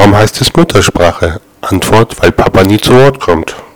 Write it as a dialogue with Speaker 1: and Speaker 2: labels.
Speaker 1: Warum heißt es Muttersprache? Antwort: Weil Papa nie zu Wort kommt.